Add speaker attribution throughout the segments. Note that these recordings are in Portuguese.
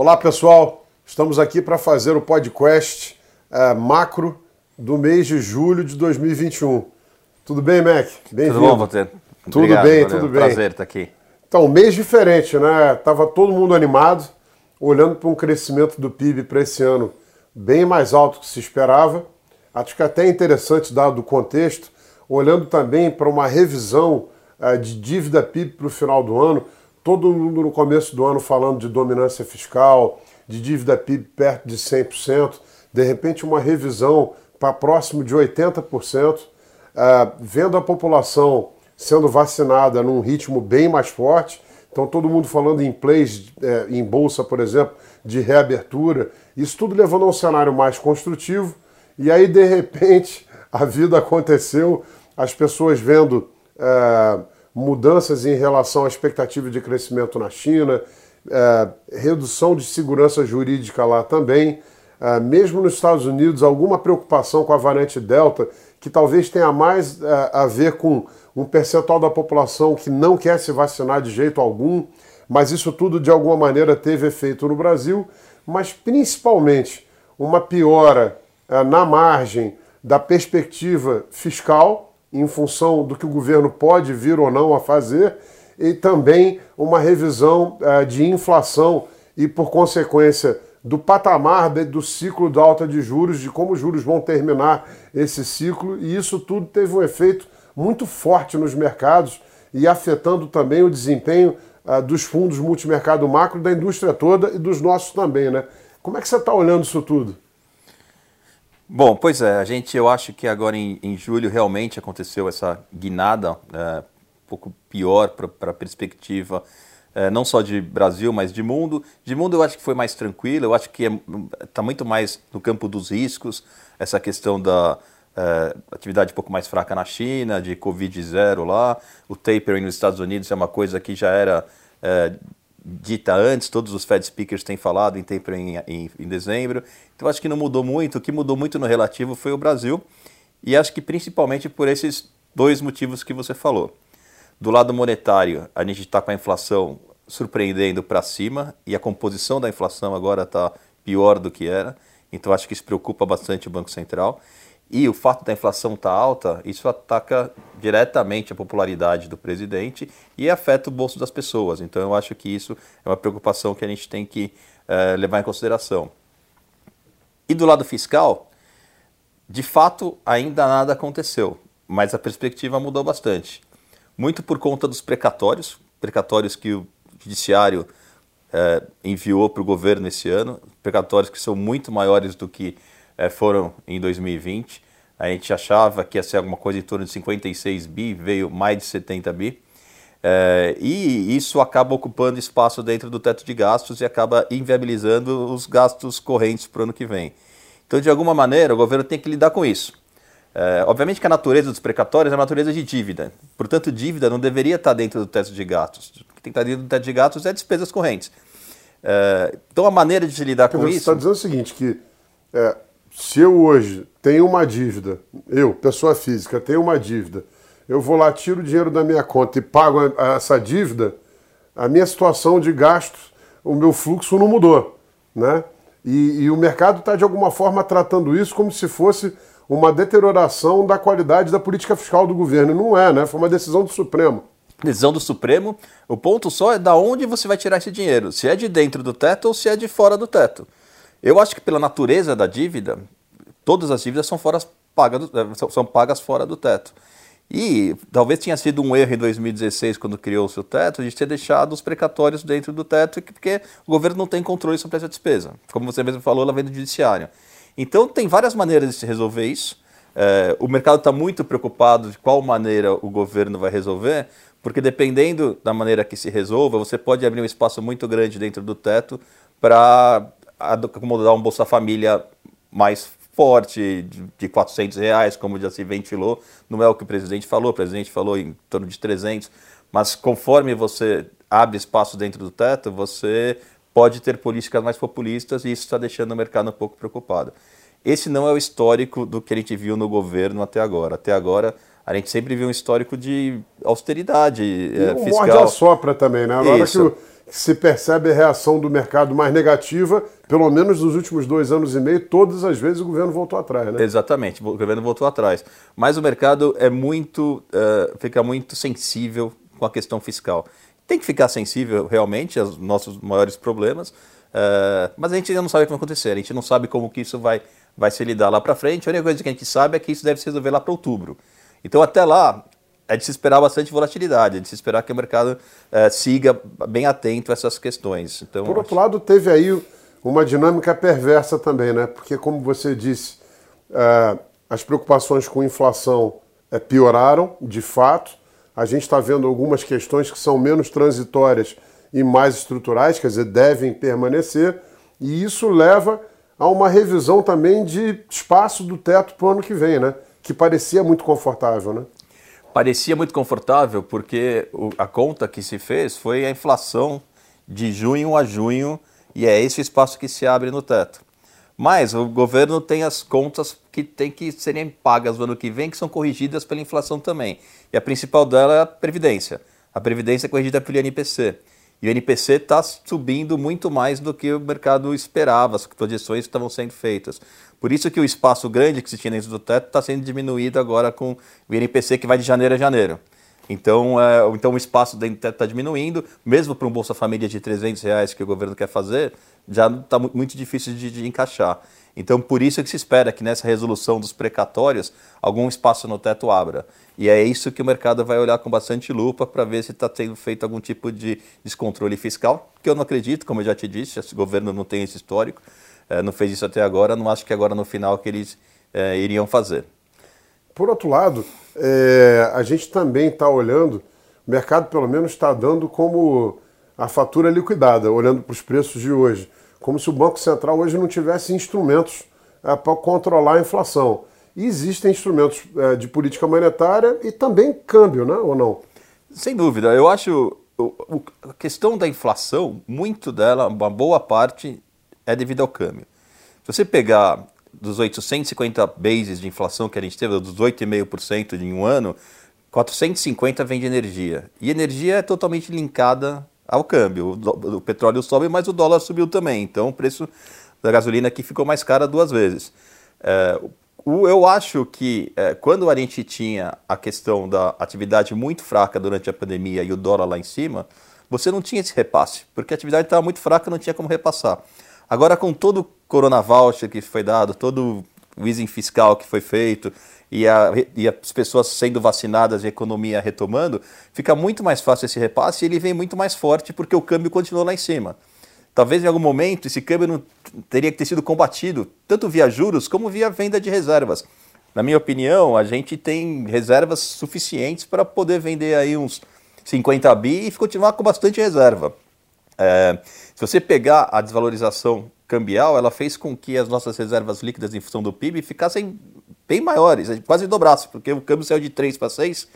Speaker 1: Olá pessoal, estamos aqui para fazer o podcast é, macro do mês de julho de 2021. Tudo bem, Mac?
Speaker 2: Tudo bom, você?
Speaker 1: Tudo bem, valeu. tudo bem.
Speaker 2: Prazer estar aqui.
Speaker 1: Então, mês diferente, né? Tava todo mundo animado, olhando para um crescimento do PIB para esse ano bem mais alto que se esperava. Acho que até é interessante, dado o contexto, olhando também para uma revisão uh, de dívida PIB para o final do ano todo mundo no começo do ano falando de dominância fiscal, de dívida PIB perto de 100%, de repente uma revisão para próximo de 80%, uh, é, vendo a população sendo vacinada num ritmo bem mais forte, então todo mundo falando em plays, é, em bolsa, por exemplo, de reabertura, isso tudo levando a um cenário mais construtivo, e aí de repente a vida aconteceu, as pessoas vendo. Uh, mudanças em relação à expectativa de crescimento na China, é, redução de segurança jurídica lá também. É, mesmo nos Estados Unidos, alguma preocupação com a variante Delta, que talvez tenha mais é, a ver com um percentual da população que não quer se vacinar de jeito algum, mas isso tudo de alguma maneira teve efeito no Brasil, mas principalmente uma piora é, na margem da perspectiva fiscal em função do que o governo pode vir ou não a fazer, e também uma revisão uh, de inflação e, por consequência, do patamar do ciclo da alta de juros, de como os juros vão terminar esse ciclo, e isso tudo teve um efeito muito forte nos mercados e afetando também o desempenho uh, dos fundos multimercado macro, da indústria toda e dos nossos também, né? Como é que você está olhando isso tudo?
Speaker 2: Bom, pois é, a gente, eu acho que agora em, em julho realmente aconteceu essa guinada é, um pouco pior para a perspectiva é, não só de Brasil, mas de mundo. De mundo eu acho que foi mais tranquilo, eu acho que está é, tá muito mais no campo dos riscos, essa questão da é, atividade um pouco mais fraca na China, de Covid zero lá, o tapering nos Estados Unidos é uma coisa que já era é, dita antes, todos os Fed speakers têm falado em tapering em, em, em dezembro. Então acho que não mudou muito. O que mudou muito no relativo foi o Brasil. E acho que principalmente por esses dois motivos que você falou. Do lado monetário, a gente está com a inflação surpreendendo para cima e a composição da inflação agora está pior do que era. Então acho que isso preocupa bastante o Banco Central. E o fato da inflação estar tá alta, isso ataca diretamente a popularidade do presidente e afeta o bolso das pessoas. Então eu acho que isso é uma preocupação que a gente tem que é, levar em consideração. E do lado fiscal, de fato ainda nada aconteceu, mas a perspectiva mudou bastante. Muito por conta dos precatórios, precatórios que o judiciário é, enviou para o governo esse ano, precatórios que são muito maiores do que foram em 2020. A gente achava que ia ser alguma coisa em torno de 56 bi, veio mais de 70 bi. É, e isso acaba ocupando espaço dentro do teto de gastos e acaba inviabilizando os gastos correntes para o ano que vem. Então, de alguma maneira, o governo tem que lidar com isso. É, obviamente que a natureza dos precatórios é a natureza de dívida. Portanto, dívida não deveria estar dentro do teto de gastos. O que tem que estar dentro do teto de gastos é despesas correntes. É, então, a maneira de lidar com
Speaker 1: você
Speaker 2: isso...
Speaker 1: Você está dizendo o seguinte, que é, se eu hoje tenho uma dívida, eu, pessoa física, tenho uma dívida, eu vou lá, tiro o dinheiro da minha conta e pago essa dívida, a minha situação de gastos, o meu fluxo não mudou, né? E, e o mercado está, de alguma forma, tratando isso como se fosse uma deterioração da qualidade da política fiscal do governo. Não é, né? Foi uma decisão do Supremo.
Speaker 2: Decisão do Supremo. O ponto só é da onde você vai tirar esse dinheiro. Se é de dentro do teto ou se é de fora do teto. Eu acho que pela natureza da dívida, todas as dívidas são, fora pagas, eh, são pagas fora do teto. E talvez tenha sido um erro em 2016, quando criou o teto, de ter deixado os precatórios dentro do teto, porque o governo não tem controle sobre essa despesa. Como você mesmo falou, ela vem do judiciário. Então, tem várias maneiras de se resolver isso. É, o mercado está muito preocupado de qual maneira o governo vai resolver, porque dependendo da maneira que se resolva, você pode abrir um espaço muito grande dentro do teto para acomodar um Bolsa Família mais forte, de 400 reais, como já se ventilou. Não é o que o presidente falou, o presidente falou em torno de 300, mas conforme você abre espaço dentro do teto, você pode ter políticas mais populistas e isso está deixando o mercado um pouco preocupado. Esse não é o histórico do que a gente viu no governo até agora. Até agora, a gente sempre viu um histórico de austeridade e
Speaker 1: é, fiscal. morde a sopra também, né? Na hora que o, se percebe a reação do mercado mais negativa, pelo menos nos últimos dois anos e meio, todas as vezes o governo voltou atrás, né?
Speaker 2: Exatamente, o governo voltou atrás. Mas o mercado é muito, uh, fica muito sensível com a questão fiscal. Tem que ficar sensível realmente aos nossos maiores problemas, uh, mas a gente ainda não sabe o que vai acontecer, a gente não sabe como que isso vai, vai se lidar lá para frente. A única coisa que a gente sabe é que isso deve se resolver lá para outubro. Então, até lá, é de se esperar bastante volatilidade, é de se esperar que o mercado é, siga bem atento a essas questões. Então,
Speaker 1: Por outro acho... lado, teve aí uma dinâmica perversa também, né? Porque, como você disse, é, as preocupações com inflação é, pioraram, de fato. A gente está vendo algumas questões que são menos transitórias e mais estruturais, quer dizer, devem permanecer, e isso leva a uma revisão também de espaço do teto para o ano que vem, né? Que parecia muito confortável, né?
Speaker 2: Parecia muito confortável porque a conta que se fez foi a inflação de junho a junho e é esse espaço que se abre no teto. Mas o governo tem as contas que têm que serem pagas no ano que vem, que são corrigidas pela inflação também. E a principal dela é a Previdência. A Previdência é corrigida pelo INPC. E o INPC está subindo muito mais do que o mercado esperava, as projeções estavam sendo feitas. Por isso que o espaço grande que se tinha dentro do teto está sendo diminuído agora com o INPC que vai de janeiro a janeiro. Então, é, então o espaço dentro do teto está diminuindo, mesmo para um Bolsa Família de 300 reais que o governo quer fazer, já está muito difícil de, de, encaixar. Então, por isso que se espera que nessa resolução dos precatórios, algum espaço no teto abra. E é isso que o mercado vai olhar com bastante lupa para ver se está sendo feito algum tipo de descontrole fiscal, que eu não acredito, como eu já te disse, esse governo não tem esse histórico é, não fez isso até agora, não acho que agora no final que eles é, iriam fazer.
Speaker 1: Por outro lado, é, a gente também está olhando, o mercado pelo menos está dando como a fatura liquidada, olhando para os preços de hoje, como se o Banco Central hoje não tivesse instrumentos é, para controlar a inflação. E existem instrumentos é, de política monetária e também câmbio, né, ou não?
Speaker 2: Sem dúvida. Eu acho a questão da inflação, muito dela, uma boa parte, é devido ao câmbio. Se você pegar dos 850 bases de inflação que a gente teve, dos 8,5% em um ano, 450 vem de energia. E energia é totalmente linkada ao câmbio. O, o petróleo sobe, mas o dólar subiu também. Então o preço da gasolina aqui ficou mais cara duas vezes. É, o, eu acho que é, quando a gente tinha a questão da atividade muito fraca durante a pandemia e o dólar lá em cima, você não tinha esse repasse, porque a atividade estava muito fraca, não tinha como repassar. Agora, com todo o Corona Voucher que foi dado, todo o easing fiscal que foi feito e, a, e, as pessoas sendo vacinadas e a economia retomando, fica muito mais fácil esse repasse e ele vem muito mais forte porque o câmbio continuou lá em cima. Talvez em algum momento esse câmbio não teria que ter sido combatido, tanto via juros como via venda de reservas. Na minha opinião, a gente tem reservas suficientes para poder vender aí uns 50 bi e continuar com bastante reserva. É, se você pegar a desvalorização cambial, ela fez com que as nossas reservas líquidas em função do PIB ficassem bem maiores, quase dobrasse, porque o câmbio saiu de 3 para 6,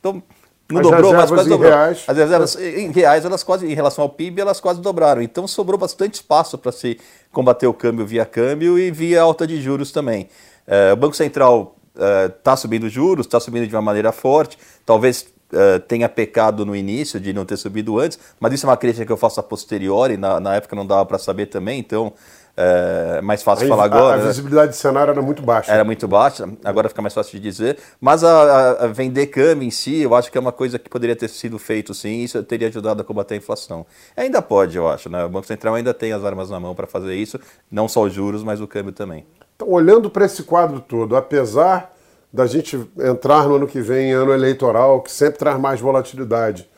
Speaker 2: então não as dobrou, mas quase dobrou. Reais. As reservas em reais, elas quase, em relação ao PIB, elas quase dobraram. Então sobrou bastante espaço para se combater o câmbio via câmbio e via alta de juros também. É, o Banco Central está é, subindo juros, está subindo de uma maneira forte, talvez uh, tenha pecado no início de não ter subido antes, mas isso é uma crítica que eu faço a posteriori, na, na época não dava para saber também, então é mais fácil a, falar agora.
Speaker 1: A, a né? visibilidade de cenário era muito baixa.
Speaker 2: Era muito baixa, agora fica mais fácil de dizer. Mas a, a, vender câmbio em si, eu acho que é uma coisa que poderia ter sido feito sim, isso teria ajudado a combater a inflação. Ainda pode, eu acho, né? O Banco Central ainda tem as armas na mão para fazer isso, não só os juros, mas o câmbio também.
Speaker 1: Então, olhando para esse quadro todo, apesar da gente entrar no ano que vem, ano eleitoral, que sempre traz mais volatilidade.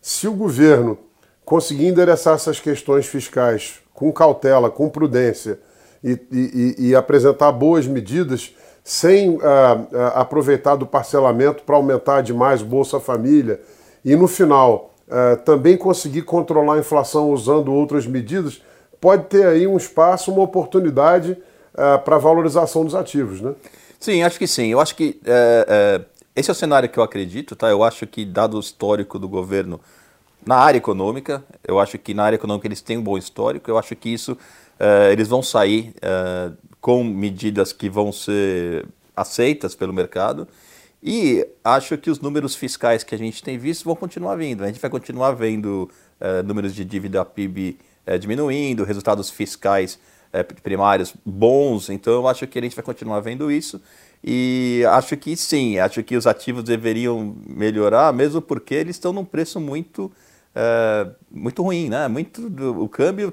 Speaker 1: Se o governo conseguir endereçar essas questões fiscais com cautela, com prudência e, e, e apresentar boas medidas, sem ah, ah, aproveitar do parcelamento para aumentar demais Bolsa Família, e no final ah, também conseguir controlar a inflação usando outras medidas, pode ter aí um espaço, uma oportunidade para a valorização dos ativos, né?
Speaker 2: Sim, acho que sim. Eu acho que é, é, esse é o cenário que eu acredito, tá? Eu acho que, dado o histórico do governo na área econômica, eu acho que na área econômica eles têm um bom histórico, eu acho que isso é, eles vão sair é, com medidas que vão ser aceitas pelo mercado E acho que os números fiscais que a gente tem visto vão continuar vindo. A gente vai continuar vendo uh, números de dívida PIB uh, diminuindo, resultados fiscais uh, primários bons. Então, eu acho que a gente vai continuar vendo isso. E acho que sim, acho que os ativos deveriam melhorar, mesmo porque eles estão num preço muito, muito ruim, né? Muito, o câmbio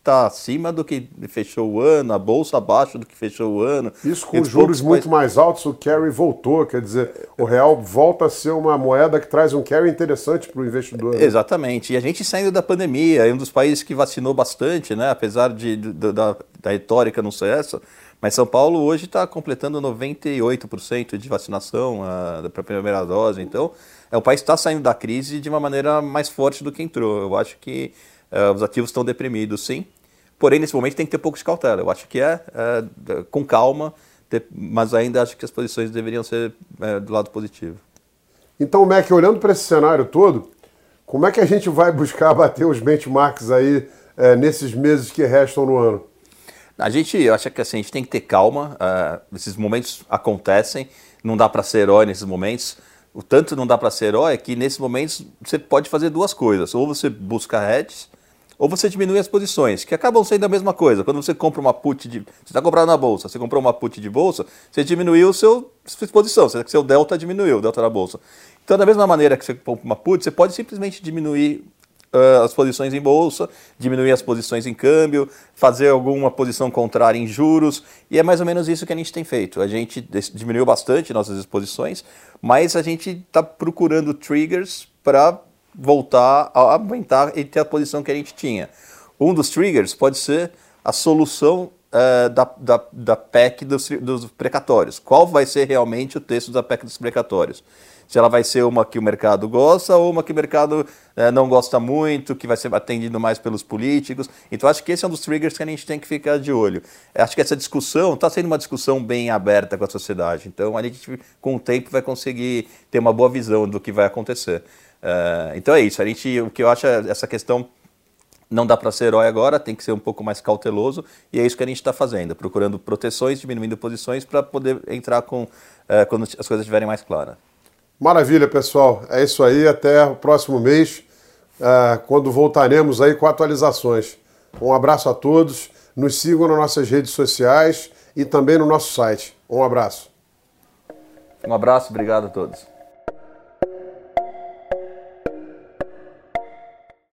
Speaker 2: está acima do que fechou o ano, a bolsa abaixo do que fechou o ano.
Speaker 1: Isso com juros muito mais altos, o carry voltou, quer dizer, o real volta a ser uma moeda que traz um carry interessante para o investidor.
Speaker 2: Né? Exatamente. E a gente saindo da pandemia, é um dos países que vacinou bastante, né? apesar de, de da, da retórica não ser essa, mas São Paulo hoje está completando 98% de vacinação uh, para a primeira dose. Então, é, o país está saindo da crise de uma maneira mais forte do que entrou. Eu acho que Uh, os ativos estão deprimidos, sim. Porém, nesse momento tem que ter pouco de cautela. Eu acho que é, é com calma, ter, mas ainda acho que as posições deveriam ser é, do lado positivo.
Speaker 1: Então, Mac, olhando para esse cenário todo, como é que a gente vai buscar bater os benchmarks aí é, nesses meses que restam no ano?
Speaker 2: A gente, eu acho que assim, a gente tem que ter calma. Uh, esses momentos acontecem, não dá para ser herói nesses momentos. O tanto não dá para ser herói é que nesses momentos você pode fazer duas coisas. Ou você busca hedges, ou você diminui as posições, que acabam sendo a mesma coisa. Quando você compra uma put de. Você está comprando na bolsa, você comprou uma put de bolsa, você diminuiu o seu sua exposição, seu delta diminuiu, o delta da bolsa. Então, da mesma maneira que você compra uma put, você pode simplesmente diminuir uh, as posições em bolsa, diminuir as posições em câmbio, fazer alguma posição contrária em juros, e é mais ou menos isso que a gente tem feito. A gente diminuiu bastante nossas exposições, mas a gente está procurando triggers para voltar a aumentar e ter a posição que a gente tinha. Um dos triggers pode ser a solução uh, da, da, da PEC dos, dos precatórios. Qual vai ser realmente o texto da PEC dos precatórios? Se ela vai ser uma que o mercado gosta ou uma que o mercado uh, não gosta muito, que vai ser atendido mais pelos políticos. Então, acho que esse é um dos triggers que a gente tem que ficar de olho. Acho que essa discussão está sendo uma discussão bem aberta com a sociedade. Então, a gente, com o tempo, vai conseguir ter uma boa visão do que vai acontecer. Uh, então é isso. A gente, o que eu acho é essa questão não dá para ser herói agora, tem que ser um pouco mais cauteloso e é isso que a gente está fazendo, procurando proteções, diminuindo posições para poder entrar com uh, quando as coisas estiverem mais claras.
Speaker 1: Maravilha, pessoal. É isso aí. Até o próximo mês, uh, quando voltaremos aí com atualizações. Um abraço a todos. Nos sigam nas nossas redes sociais e também no nosso site. Um abraço.
Speaker 2: Um abraço, obrigado a todos.